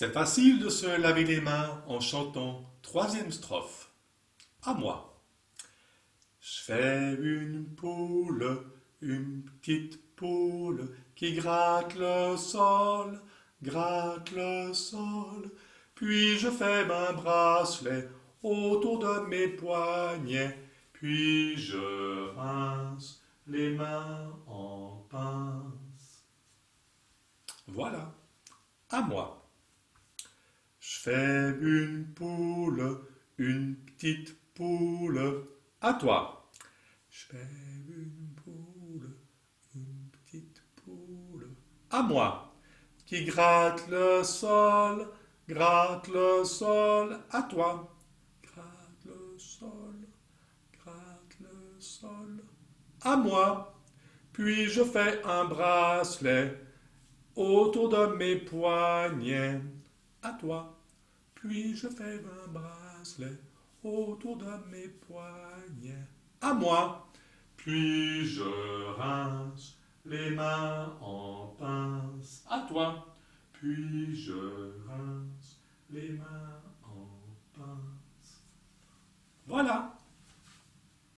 C'est facile de se laver les mains en chantant troisième strophe. À moi. Je fais une poule, une petite poule qui gratte le sol, gratte le sol. Puis je fais un bracelet autour de mes poignets, puis je rince les mains en pince. Voilà, à moi. Je fais une poule, une petite poule, à toi. Je fais une poule, une petite poule, à moi, qui gratte le sol, gratte le sol, à toi. Gratte le sol, gratte le sol, à moi. Puis je fais un bracelet autour de mes poignets, à toi. Puis je fais un bracelet autour de mes poignets, à moi. Puis je rince les mains en pince, à toi. Puis je rince les mains en pince. Voilà.